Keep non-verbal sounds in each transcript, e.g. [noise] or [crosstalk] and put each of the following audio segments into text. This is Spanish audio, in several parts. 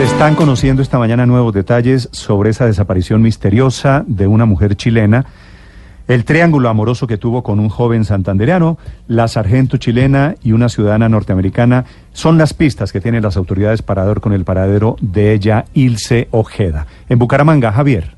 Se están conociendo esta mañana nuevos detalles sobre esa desaparición misteriosa de una mujer chilena, el triángulo amoroso que tuvo con un joven santandereano, la sargento chilena y una ciudadana norteamericana son las pistas que tienen las autoridades para dar con el paradero de ella, Ilse Ojeda. En Bucaramanga, Javier.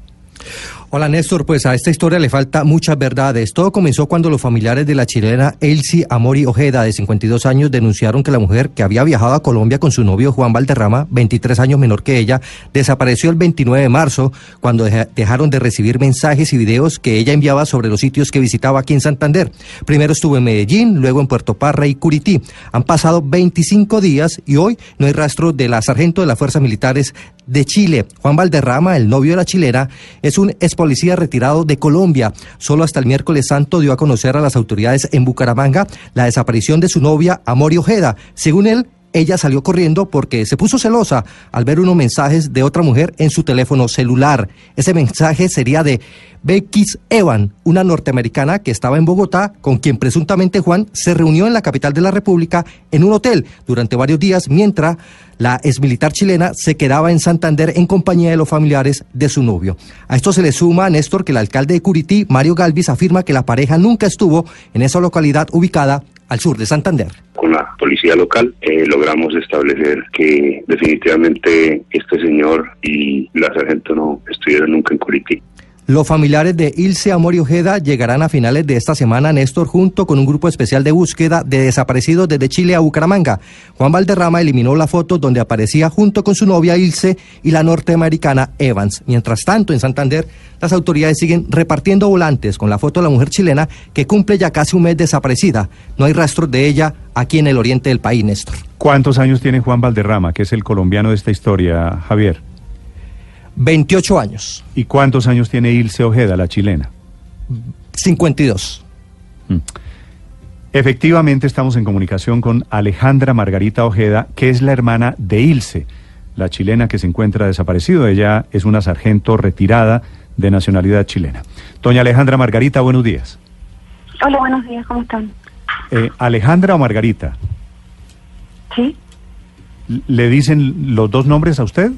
Hola Néstor, pues a esta historia le falta muchas verdades. Todo comenzó cuando los familiares de la chilena Elsie Amori Ojeda, de 52 años, denunciaron que la mujer que había viajado a Colombia con su novio Juan Valderrama, 23 años menor que ella, desapareció el 29 de marzo cuando dejaron de recibir mensajes y videos que ella enviaba sobre los sitios que visitaba aquí en Santander. Primero estuvo en Medellín, luego en Puerto Parra y Curití. Han pasado 25 días y hoy no hay rastro de la sargento de las Fuerzas Militares de Chile. Juan Valderrama, el novio de la chilena, es un ex policía retirado de Colombia. Solo hasta el miércoles santo dio a conocer a las autoridades en Bucaramanga la desaparición de su novia, Amori Ojeda. Según él, ella salió corriendo porque se puso celosa al ver unos mensajes de otra mujer en su teléfono celular. Ese mensaje sería de Becky Evan, una norteamericana que estaba en Bogotá, con quien presuntamente Juan se reunió en la capital de la República en un hotel durante varios días, mientras la exmilitar chilena se quedaba en Santander en compañía de los familiares de su novio. A esto se le suma, Néstor, que el alcalde de Curití, Mario Galvis, afirma que la pareja nunca estuvo en esa localidad ubicada al sur de Santander. Con la policía local eh, logramos establecer que definitivamente este señor y la sargento no estuvieron nunca en Curití. Los familiares de Ilse Amor y Ojeda llegarán a finales de esta semana, Néstor, junto con un grupo especial de búsqueda de desaparecidos desde Chile a Bucaramanga. Juan Valderrama eliminó la foto donde aparecía junto con su novia Ilse y la norteamericana Evans. Mientras tanto, en Santander, las autoridades siguen repartiendo volantes con la foto de la mujer chilena que cumple ya casi un mes desaparecida. No hay rastros de ella aquí en el oriente del país, Néstor. ¿Cuántos años tiene Juan Valderrama, que es el colombiano de esta historia, Javier? 28 años. ¿Y cuántos años tiene Ilse Ojeda, la chilena? 52. Mm. Efectivamente estamos en comunicación con Alejandra Margarita Ojeda, que es la hermana de Ilse, la chilena que se encuentra desaparecido. Ella es una sargento retirada de nacionalidad chilena. Doña Alejandra Margarita, buenos días. Hola, buenos días, ¿cómo están? Eh, ¿Alejandra o Margarita? Sí. ¿Le dicen los dos nombres a usted?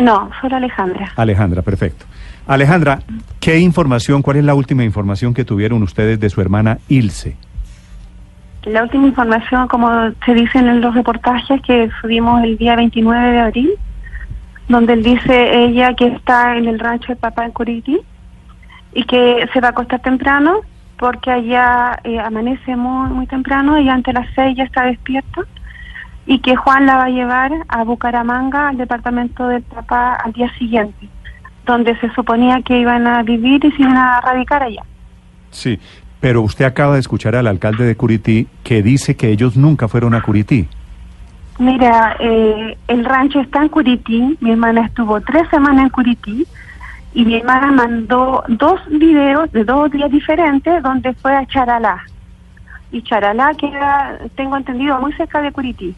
No, solo Alejandra. Alejandra, perfecto. Alejandra, ¿qué información, cuál es la última información que tuvieron ustedes de su hermana Ilse? La última información, como se dice en los reportajes que subimos el día 29 de abril, donde él dice ella que está en el rancho de papá en Curiti y que se va a acostar temprano porque allá eh, amanece muy, muy temprano y ante las seis ya está despierta y que Juan la va a llevar a Bucaramanga, al departamento del papá, al día siguiente, donde se suponía que iban a vivir y se iban a radicar allá. Sí, pero usted acaba de escuchar al alcalde de Curití que dice que ellos nunca fueron a Curití. Mira, eh, el rancho está en Curití, mi hermana estuvo tres semanas en Curití y mi hermana mandó dos videos de dos días diferentes donde fue a Charalá. Y Charalá queda, tengo entendido, muy cerca de Curití.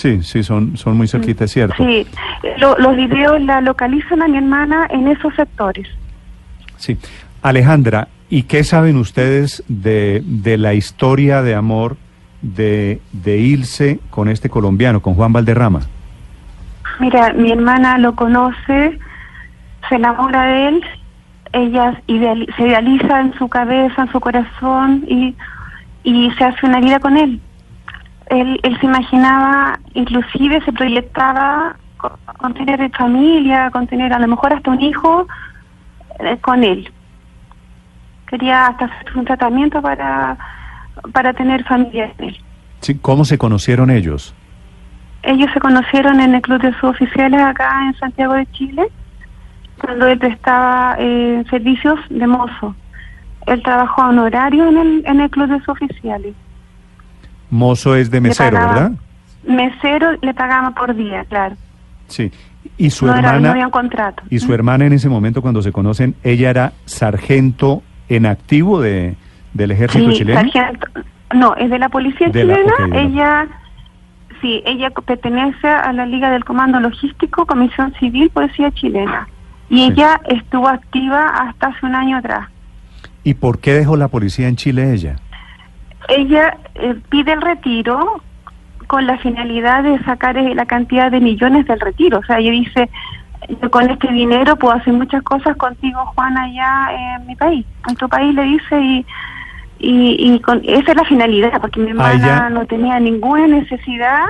Sí, sí, son, son muy cerquitas, ¿cierto? Sí, los videos la localizan a mi hermana en esos sectores. Sí. Alejandra, ¿y qué saben ustedes de, de la historia de amor de, de Ilse con este colombiano, con Juan Valderrama? Mira, mi hermana lo conoce, se enamora de él, ella se idealiza en su cabeza, en su corazón y, y se hace una vida con él él, él se imaginaba, inclusive se proyectaba con, tener familia, con tener a lo mejor hasta un hijo eh, con él. Quería hasta hacer un tratamiento para, para tener familia con él. Sí, ¿Cómo se conocieron ellos? Ellos se conocieron en el Club de Suboficiales acá en Santiago de Chile, cuando él prestaba eh, servicios de mozo. Él trabajó honorario en el, en el Club de Suboficiales. Mozo es de mesero, ¿verdad? Mesero le pagaba por día, claro. Sí. Y su hermana. Era, contrato. Y su hermana en ese momento, cuando se conocen, ella era sargento en activo de, del ejército sí, chileno. Sargento, no, es de la policía chilena. ella, sí, ella pertenece a la Liga del Comando Logístico, Comisión Civil, Policía Chilena. Y ella estuvo activa hasta hace un año atrás. ¿Y por qué dejó la policía en Chile ella? Ella eh, pide el retiro con la finalidad de sacar eh, la cantidad de millones del retiro. O sea, ella dice, yo con este dinero puedo hacer muchas cosas contigo, Juan, allá en mi país. En tu país le dice y... Y, con, esa es la finalidad, porque mi hermana no tenía ninguna necesidad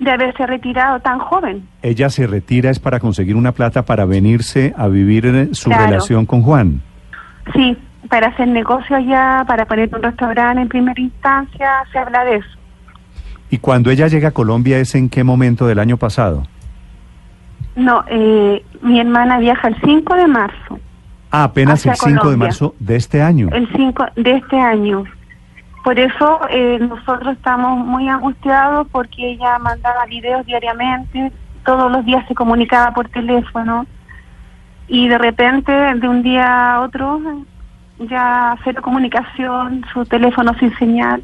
de haberse retirado tan joven. Ella se retira es para conseguir una plata para venirse a vivir eh, su relación con Juan. Sí, para hacer negocio allá, para poner un restaurante en primera instancia, se habla de eso. ¿Y cuando ella llega a Colombia es en qué momento del año pasado? No, eh, mi hermana viaja el 5 de marzo. Ah, apenas el 5 de marzo de este año. El 5 de este año. Por eso eh, nosotros estamos muy angustiados porque ella mandaba videos diariamente, todos los días se comunicaba por teléfono y de repente de un día a otro ya cero comunicación, su teléfono sin señal.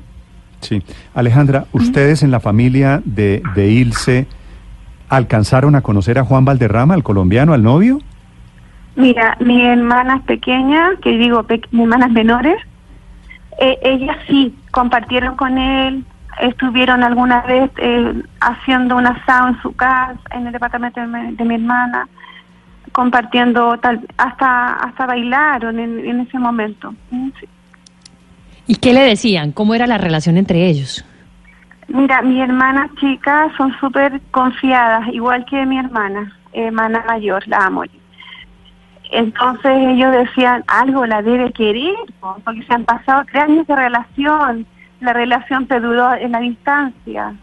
Sí. Alejandra, ¿ustedes en la familia de, de Ilse alcanzaron a conocer a Juan Valderrama, al colombiano, al novio? Mira, mi hermanas pequeñas, que digo, mis hermanas menores, eh, ellas sí compartieron con él, estuvieron alguna vez eh, haciendo un asado en su casa, en el departamento de mi, hermana, compartiendo tal, hasta hasta bailaron en, ese momento. Mm, ¿Y qué le decían? ¿Cómo era la relación entre ellos? Mira, mis hermanas chicas son súper confiadas, igual que mi hermana, hermana mayor, la amo. Entonces ellos decían, algo la debe querer, porque se han pasado tres años de relación, la relación duró en la distancia.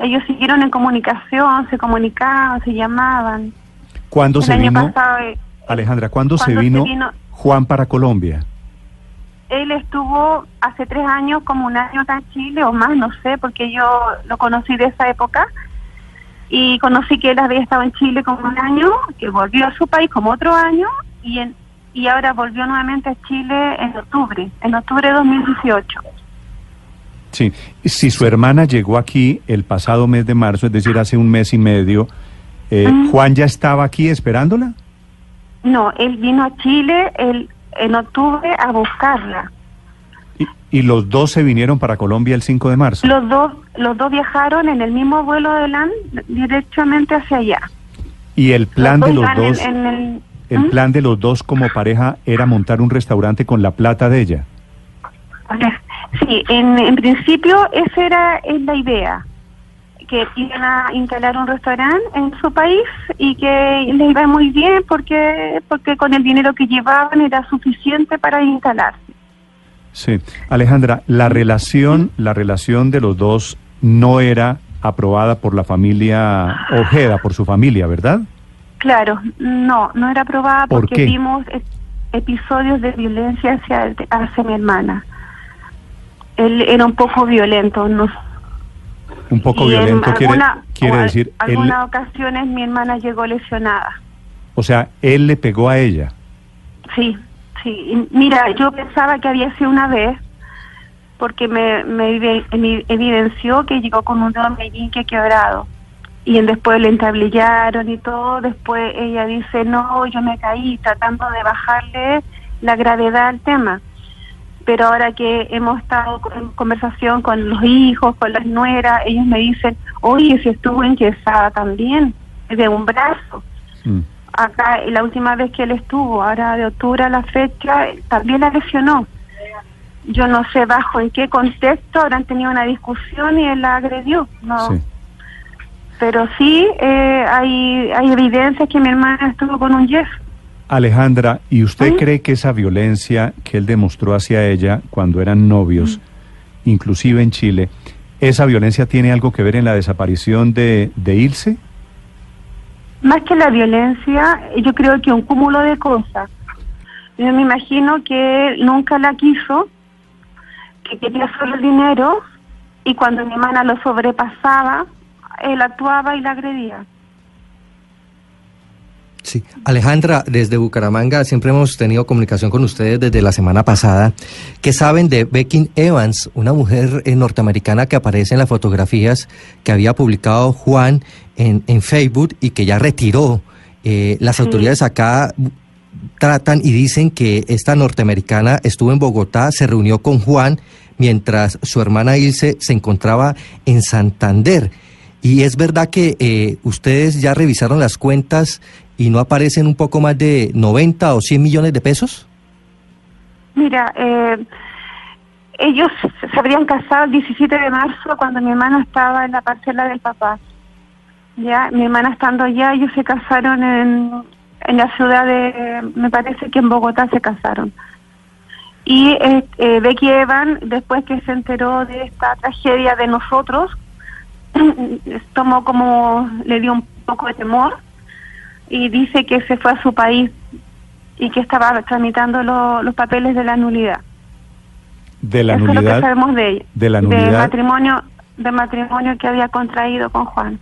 Ellos siguieron en comunicación, se comunicaban, se llamaban. ¿Cuándo se vino, eh, Alejandra, ¿cuándo, se, vino Juan para Colombia? Él estuvo hace tres años, como un año acá en Chile, o más, no sé, porque yo lo conocí de esa época y conocí que él había estado en Chile como un año, que volvió a su país como otro año y en, y ahora volvió nuevamente a Chile en octubre, en octubre de 2018. Sí, si su hermana llegó aquí el pasado mes de marzo, es decir, hace un mes y medio, eh, ¿Juan ya estaba aquí esperándola? No, él vino a Chile en octubre a buscarla. ¿Y los dos se vinieron para Colombia el 5 de marzo? Los dos, los dos viajaron en el mismo vuelo de LAN directamente hacia allá. ¿Y el plan de los dos, el, ¿Mm? plan de los dos como pareja era montar un restaurante con la plata de ella? [laughs] Sí, en, en principio esa era la idea, que iban a instalar un restaurante en su país y que le iba muy bien porque porque con el dinero que llevaban era suficiente para instalar. Sí, Alejandra, la relación, la relación de los dos no era aprobada por la familia Ojeda, por su familia, ¿verdad? Claro, no, no era aprobada porque vimos episodios de violencia hacia, hacia mi hermana. Él era un poco violento, no. Un poco violento quiere, quiere decir. En algunas ocasiones mi hermana llegó lesionada. O sea, él le pegó a ella. Sí. Sí, mira, yo pensaba que había sido una vez, porque me, me evidenció que llegó con un dedo meñique quebrado. Y después le entablillaron y todo. Después ella dice, no, yo me caí tratando de bajarle la gravedad al tema. Pero ahora que hemos estado en conversación con los hijos, con las nueras, ellos me dicen, oye, si estuvo enyesada también, de un brazo. Mm acá la última vez que él estuvo, ahora de octubre a la fecha, también la lesionó. Yo no sé bajo en qué contexto habrán tenido una discusión y él la agredió. No. Pero sí eh, hay, hay evidencia que mi hermana estuvo con un yeso. Alejandra, ¿y usted cree que esa violencia que él demostró hacia ella cuando eran novios, inclusive en Chile, esa violencia tiene algo que ver en la desaparición de, de Ilse? Más que la violencia, yo creo que un cúmulo de cosas. Yo me imagino que nunca la quiso, que quería solo el dinero y cuando mi hermana lo sobrepasaba, él actuaba y la agredía. Sí, Alejandra, desde Bucaramanga siempre hemos tenido comunicación con ustedes desde la semana pasada. ¿Qué saben de Becky Evans, una mujer eh, norteamericana que aparece en las fotografías que había publicado Juan en, en Facebook y que ya retiró? Eh, las autoridades acá tratan y dicen que esta norteamericana estuvo en Bogotá, se reunió con Juan, mientras su hermana Ilse se encontraba en Santander. Y es verdad que eh, ustedes ya revisaron las cuentas y no aparecen un poco más de 90 o 100 millones de pesos. Mira, eh, ellos se habrían casado el 17 de marzo cuando mi hermana estaba en la parcela del papá. Ya, mi hermana estando allá, ellos se casaron en, en la ciudad de, me parece que en Bogotá se casaron. Y eh, eh, Becky Evan, después que se enteró de esta tragedia de nosotros, [clears throat] tomó como, le dio un poco de temor y dice que se fue a su país y que estaba tramitando los papeles de la nulidad. De la Eso nulidad. es lo que sabemos de ella. de la nulidad. matrimonio, de matrimonio que había contraído con Juan.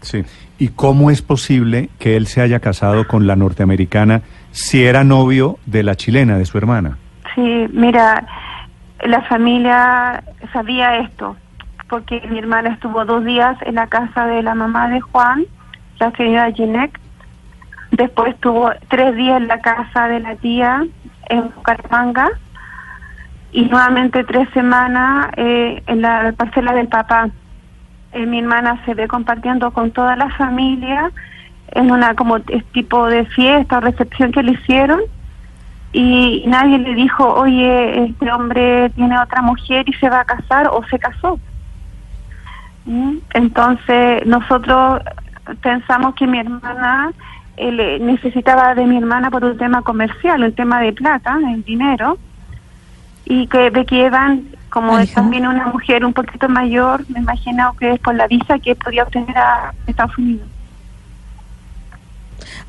Sí. ¿Y cómo es posible que él se haya casado con la norteamericana si era novio de la chilena, de su hermana? Sí, mira, la familia sabía esto, porque mi hermana estuvo dos días en la casa de la mamá de Juan, la señora Ginette. Después estuvo tres días en la casa de la tía en Bucaramanga y nuevamente tres semanas eh, en la parcela del papá. Eh, mi hermana se ve compartiendo con toda la familia en una como tipo de fiesta o recepción que le hicieron y nadie le dijo, oye, este hombre tiene otra mujer y se va a casar o se casó. ¿Mm? Entonces nosotros pensamos que mi hermana eh, le- necesitaba de mi hermana por un tema comercial, un tema de plata, el dinero, y que Becky Evan, como es también una mujer un poquito mayor, me imagino que es por la visa que podía obtener a Estados Unidos.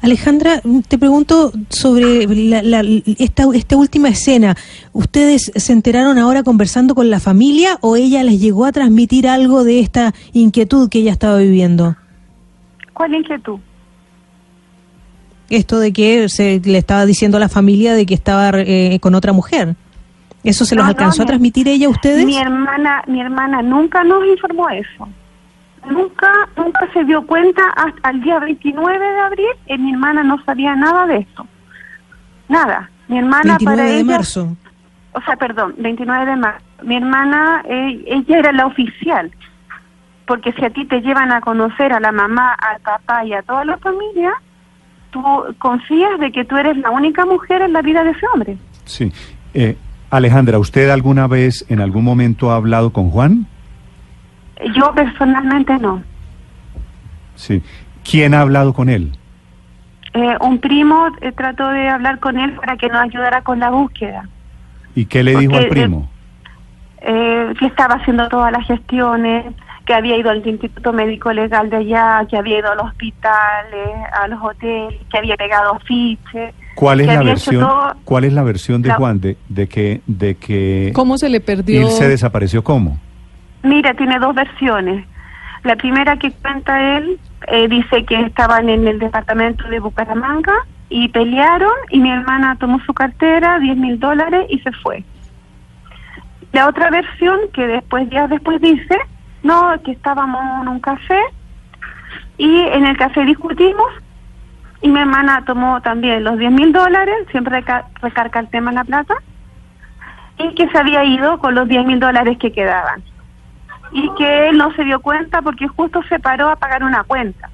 Alejandra, te pregunto sobre la- la- esta, esta última escena. ¿Ustedes se enteraron ahora conversando con la familia o ella les llegó a transmitir algo de esta inquietud que ella estaba viviendo? ¿Cuál inquietud? Esto de que se le estaba diciendo a la familia de que estaba eh, con otra mujer. ¿Eso se los No, no, alcanzó a mi- transmitir ella a ustedes? Mi hermana, mi hermana nunca nos informó eso. Nunca, nunca se dio cuenta hasta el día 29 de abril. eh, mi hermana no sabía nada de esto. Nada. Mi hermana 29 para de ella, marzo. o sea, perdón, 29 de marzo. Mi hermana, eh, ella era la oficial. Porque si a ti te llevan a conocer a la mamá, al papá y a toda la familia, tú confías de que tú eres la única mujer en la vida de ese hombre. Sí. Eh, Alejandra, ¿usted alguna vez, en algún momento, ha hablado con Juan? Yo personalmente no. Sí. ¿Quién ha hablado con él? Eh, un primo eh, trató de hablar con él para que nos ayudara con la búsqueda. ¿Y qué le dijo al primo? Eh, que estaba haciendo todas las gestiones, que había ido al Instituto Médico Legal de allá, que había ido a los hospitales, a los hoteles, que había pegado afiches. ¿Cuál es la versión? todo- ¿Cuál es la versión de La- Juan de, de que de que ¿Cómo se le perdió? Ilse desapareció cómo? Mira, tiene dos versiones. La primera que cuenta él eh, dice que estaban en el departamento de Bucaramanga y pelearon y mi hermana tomó su cartera, 10 mil dólares y se fue. La otra versión que después, días después dice, no, que estábamos en un café y en el café discutimos y mi hermana tomó también los 10 mil dólares, siempre reca- recarga el tema en la plata, y que se había ido con los 10 mil dólares que quedaban. Y que él no se dio cuenta porque justo se paró a pagar una cuenta.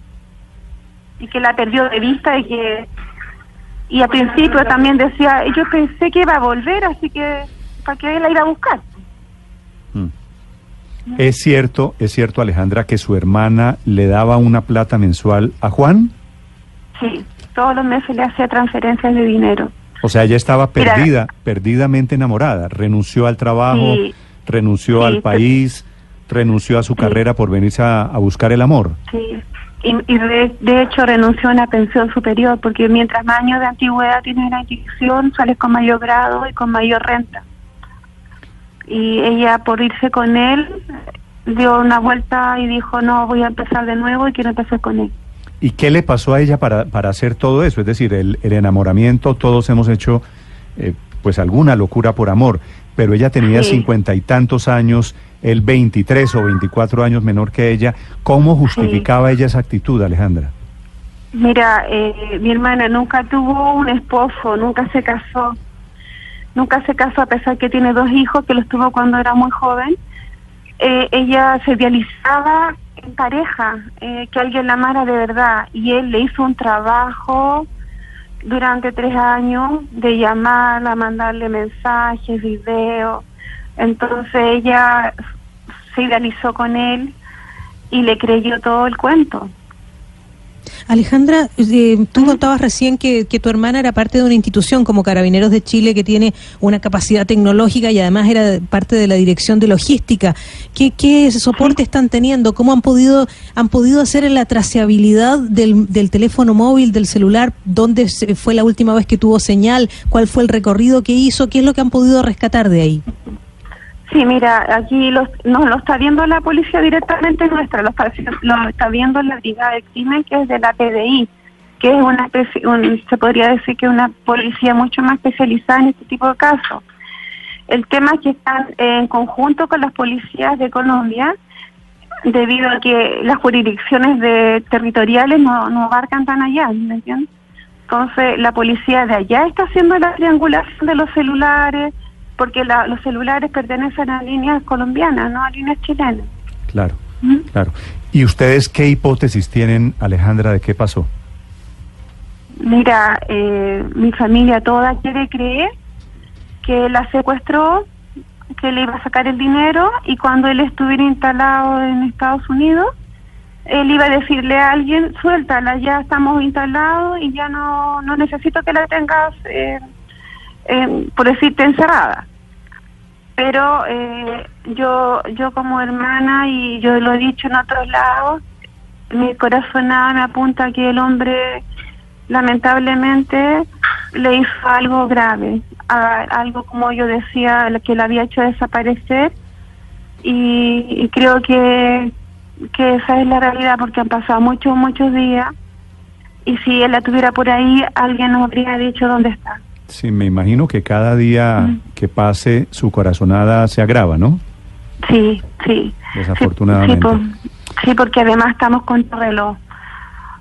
Y que la perdió de vista y que y al principio también decía yo pensé que iba a volver así que para qué la iba a buscar Mm. ¿Es cierto, es cierto, Alejandra, que su hermana le daba una plata mensual a Juan? sí todos los meses le hacía transferencias de dinero O sea, ella estaba Mira. perdida, perdidamente enamorada. Renunció al trabajo, Sí. renunció Sí, al pero- país, renunció a su Sí. carrera por venirse a, a buscar el amor. sí y, y de, de hecho renunció a una pensión superior porque mientras más años de antigüedad tienes la institución sales con mayor grado y con mayor renta y ella por irse con él dio una vuelta y dijo no voy a empezar de nuevo y quiero empezar con él ¿Y qué le pasó a ella para, para hacer todo eso? Es decir, el, el enamoramiento, todos hemos hecho eh, pues alguna locura por amor, pero ella tenía Sí. cincuenta y tantos años, él 23 o 24 años menor que ella. ¿Cómo justificaba ella esa actitud, Alejandra? Mira, eh, mi hermana nunca tuvo un esposo, nunca se casó. Nunca se casó a pesar que tiene dos hijos que los tuvo cuando era muy joven. Eh, ella se idealizaba en pareja, eh, que alguien la amara de verdad. Y él le hizo un trabajo durante tres años de llamarla, mandarle mensajes, videos. Entonces ella se idealizó con él y le creyó todo el cuento. Alejandra, eh, tú contabas recién que, que, tu hermana era parte de una institución como Carabineros de Chile que tiene una capacidad tecnológica y además era parte de la dirección de logística. ¿Qué, qué soporte están teniendo? ¿Cómo han podido han podido hacer la traceabilidad del, del teléfono móvil, del celular? ¿Dónde fue la última vez que tuvo señal? ¿Cuál fue el recorrido que hizo? ¿Qué es lo que han podido rescatar de ahí? Sí, mira, aquí los, no lo está viendo la policía directamente nuestra, lo está, lo está viendo la brigada de crimen que es de la PDI, que es una un, se podría decir que una policía mucho más especializada en este tipo de casos. El tema es que están en conjunto con las policías de Colombia, debido a que las jurisdicciones de territoriales no, no abarcan tan allá, ¿me entiendes? Entonces, la policía de allá está haciendo la triangulación de los celulares, porque la, los celulares pertenecen a líneas colombianas, no a líneas chilenas. Claro, ¿Mm? claro. ¿Y ustedes qué hipótesis tienen, Alejandra, de qué pasó? Mira, eh, mi familia toda quiere creer que la secuestró, que le iba a sacar el dinero y cuando él estuviera instalado en Estados Unidos, él iba a decirle a alguien, suéltala, ya estamos instalados y ya no, no necesito que la tengas eh, eh, por decirte encerrada. Pero eh, yo yo como hermana y yo lo he dicho en otros lados mi corazón nada me apunta que el hombre lamentablemente le hizo algo grave algo como yo decía que lo había hecho desaparecer. Y, y creo que que esa es la realidad porque han pasado muchos muchos días. Y si él la tuviera por ahí alguien nos habría dicho dónde está Sí, me imagino que cada día que pase su corazonada se agrava, ¿no? Sí, sí. Desafortunadamente. Sí, porque además estamos con reloj.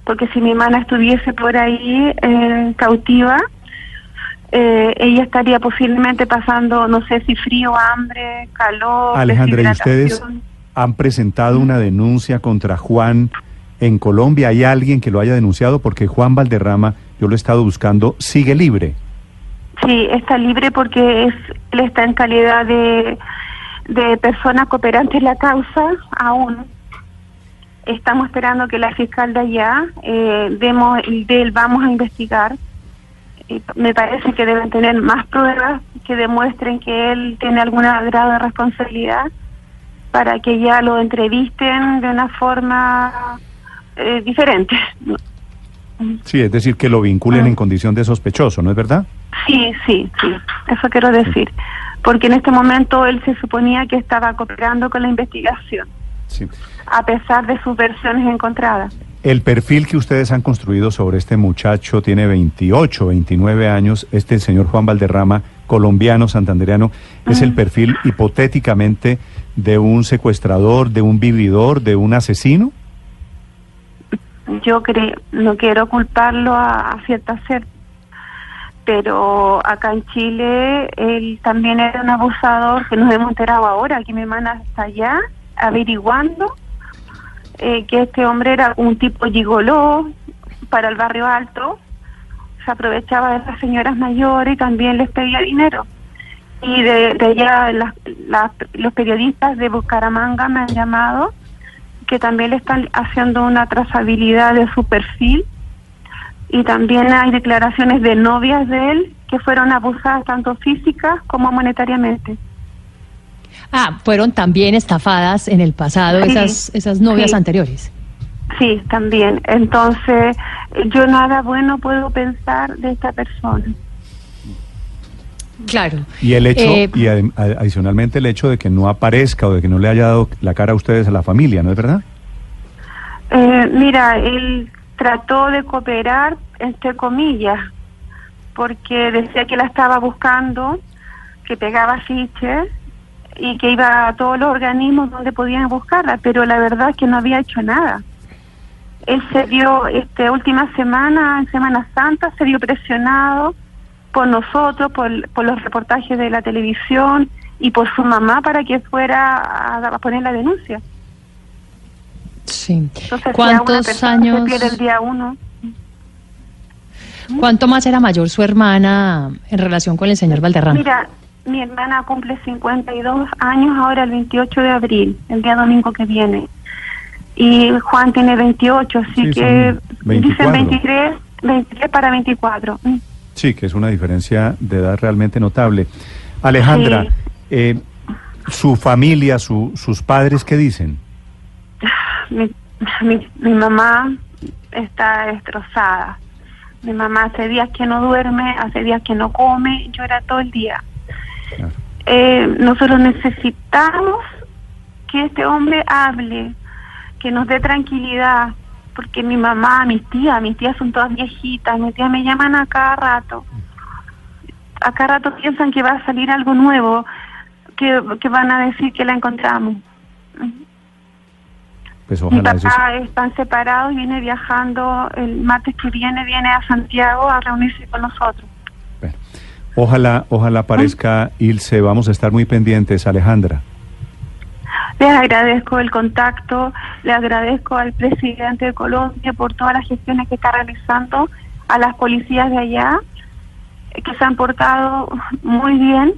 Porque si mi hermana estuviese por ahí eh, cautiva, eh, ella estaría posiblemente pasando, no sé si frío, hambre, calor. Alejandra, ¿y ustedes han presentado una denuncia contra Juan en Colombia? ¿Hay alguien que lo haya denunciado? Porque Juan Valderrama, yo lo he estado buscando, sigue libre. Sí, está libre porque es, él está en calidad de, de persona cooperante en la causa aún. Estamos esperando que la fiscal de allá eh, demos, de él vamos a investigar. me parece que deben tener más pruebas que demuestren que él tiene alguna grado de responsabilidad para que ya lo entrevisten de una forma eh, diferente. Sí, es decir, que lo vinculen en condición de sospechoso, ¿no es verdad? Sí, sí, sí, eso quiero decir. Porque en este momento él se suponía que estaba cooperando con la investigación, sí. a pesar de sus versiones encontradas. El perfil que ustedes han construido sobre este muchacho tiene 28, 29 años, este señor Juan Valderrama, colombiano, santandereano, es el perfil hipotéticamente de un secuestrador, de un vividor, de un asesino yo creo, no quiero culparlo a, a cierta ser, pero acá en Chile él también era un abusador que nos hemos enterado ahora, que mi hermana está allá averiguando eh, que este hombre era un tipo gigoló para el barrio alto, se aprovechaba de las señoras mayores y también les pedía dinero. Y de, de allá los periodistas de Bucaramanga me han llamado que también le están haciendo una trazabilidad de su perfil y también hay declaraciones de novias de él que fueron abusadas tanto físicas como monetariamente. Ah, fueron también estafadas en el pasado esas esas novias anteriores. Sí, también. Entonces, yo nada bueno puedo pensar de esta persona. Claro. Y el hecho, eh, y adicionalmente el hecho de que no aparezca o de que no le haya dado la cara a ustedes a la familia, ¿no es verdad? Eh, mira, él trató de cooperar, entre comillas, porque decía que la estaba buscando, que pegaba fiches y que iba a todos los organismos donde podían buscarla, pero la verdad es que no había hecho nada. Él se vio esta última semana, en Semana Santa, se vio presionado por nosotros, por, por los reportajes de la televisión y por su mamá para que fuera a, poner la denuncia. Sí. ¿Cuántos años? Se pierde el día uno. ¿Cuánto más era mayor su hermana en relación con el señor Valderrama? Mira, mi hermana cumple 52 años ahora el 28 de abril, el día domingo que viene. Y Juan tiene 28, así que dicen 23, 23 para 24. Mm. Sí, que es una diferencia de edad realmente notable. Alejandra, eh, su familia, su, sus padres, ¿qué dicen? Mi, mi, mi mamá está destrozada. Mi mamá hace días que no duerme, hace días que no come, llora todo el día. Eh, nosotros necesitamos que este hombre hable, que nos dé tranquilidad, porque mi mamá, mis tías, mis tías son todas viejitas, mis tías me llaman a cada rato. A cada rato piensan que va a salir algo nuevo, que, que van a decir que la encontramos. Pues Mi papá están separados viene viajando el martes que viene, viene a Santiago a reunirse con nosotros. Ojalá, ojalá aparezca Ilse, vamos a estar muy pendientes, Alejandra. Les agradezco el contacto, le agradezco al presidente de Colombia por todas las gestiones que está realizando, a las policías de allá, que se han portado muy bien,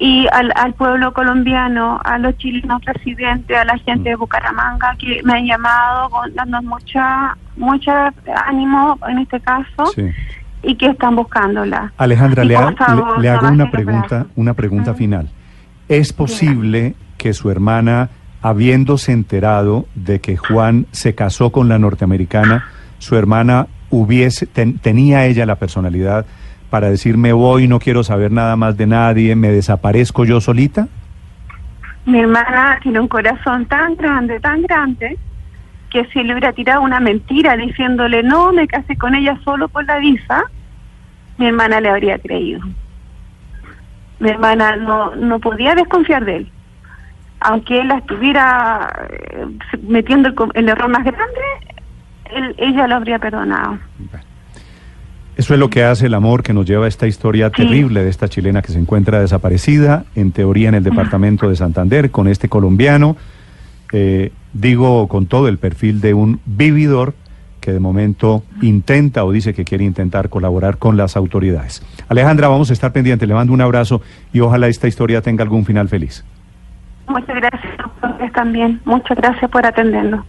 y al, al pueblo colombiano, a los chilenos residentes, a la gente de Bucaramanga, que me han llamado dando mucha, mucha ánimo en este caso. y que están buscándola. Alejandra, le, le, hago una pregunta, una pregunta final. ¿Es posible que su hermana, habiéndose enterado de que Juan se casó con la norteamericana, su hermana hubiese tenía ella la personalidad para decir me voy, no quiero saber nada más de nadie, me desaparezco yo solita? Mi hermana tiene un corazón tan grande, tan grande, que si le hubiera tirado una mentira diciéndole no, me casé con ella solo por la visa, mi hermana le habría creído. Mi hermana no, no podía desconfiar de él aunque él la estuviera eh, metiendo el, error más grande, ella lo habría perdonado. Eso es lo que hace el amor que nos lleva a esta historia terrible de esta chilena que se encuentra desaparecida, en teoría en el departamento de Santander, con este colombiano, eh, digo con todo el perfil de un vividor que de momento intenta o dice que quiere intentar colaborar con las autoridades. Alejandra, vamos a estar pendientes, le mando un abrazo y ojalá esta historia tenga algún final feliz. Muchas gracias también. Muchas gracias por atendernos.